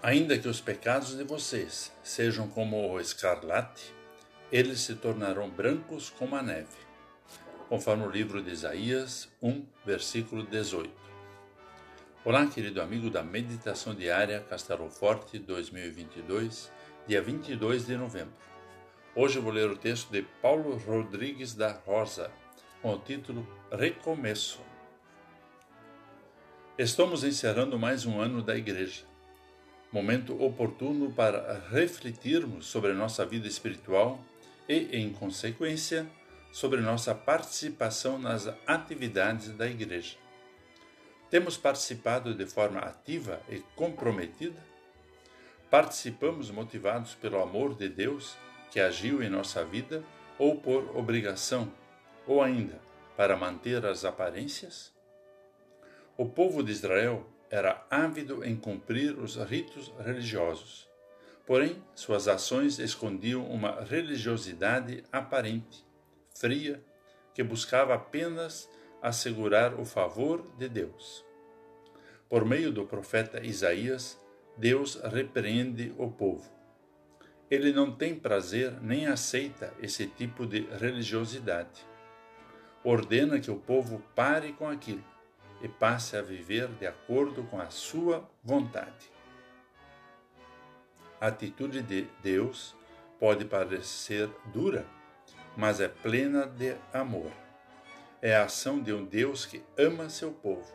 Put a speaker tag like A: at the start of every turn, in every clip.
A: Ainda que os pecados de vocês sejam como o escarlate, eles se tornarão brancos como a neve. Conforme o livro de Isaías 1, versículo 18. Olá, querido amigo da Meditação Diária Castelo Forte 2022, dia 22 de novembro. Hoje vou ler o texto de Paulo Rodrigues da Rosa, com o título Recomeço. Estamos encerrando mais um ano da Igreja momento oportuno para refletirmos sobre nossa vida espiritual e, em consequência, sobre nossa participação nas atividades da Igreja. Temos participado de forma ativa e comprometida? Participamos motivados pelo amor de Deus que agiu em nossa vida ou por obrigação, ou ainda para manter as aparências? O povo de Israel era ávido em cumprir os ritos religiosos. Porém, suas ações escondiam uma religiosidade aparente, fria, que buscava apenas assegurar o favor de Deus. Por meio do profeta Isaías, Deus repreende o povo. Ele não tem prazer nem aceita esse tipo de religiosidade. Ordena que o povo pare com aquilo e passe a viver de acordo com a sua vontade. A atitude de Deus pode parecer dura, mas é plena de amor. É a ação de um Deus que ama seu povo.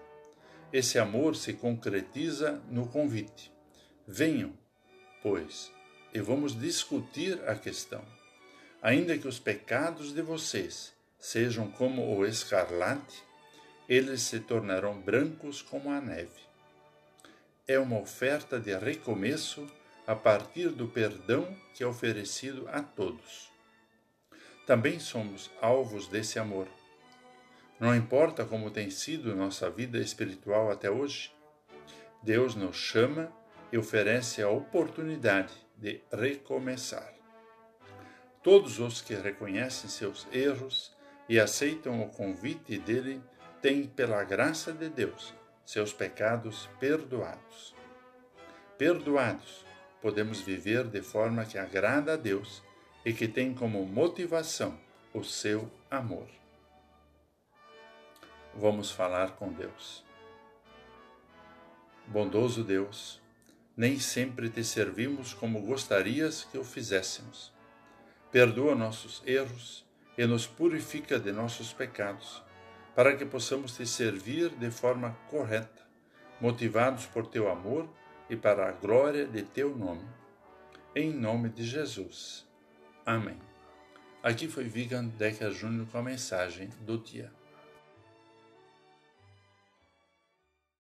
A: Esse amor se concretiza no convite. Venham, pois, e vamos discutir a questão. Ainda que os pecados de vocês sejam como o escarlate, eles se tornarão brancos como a neve. É uma oferta de recomeço a partir do perdão que é oferecido a todos. Também somos alvos desse amor. Não importa como tem sido nossa vida espiritual até hoje, Deus nos chama e oferece a oportunidade de recomeçar. Todos os que reconhecem seus erros e aceitam o convite dele têm, pela graça de Deus, seus pecados perdoados. Perdoados, podemos viver de forma que agrada a Deus e que tem como motivação o seu amor. Vamos falar com Deus. Bondoso Deus, nem sempre te servimos como gostarias que o fizéssemos. Perdoa nossos erros e nos purifica de nossos pecados para que possamos te servir de forma correta, motivados por teu amor e para a glória de teu nome. Em nome de Jesus. Amém. Aqui foi Vigan Decker Júnior com a mensagem do dia.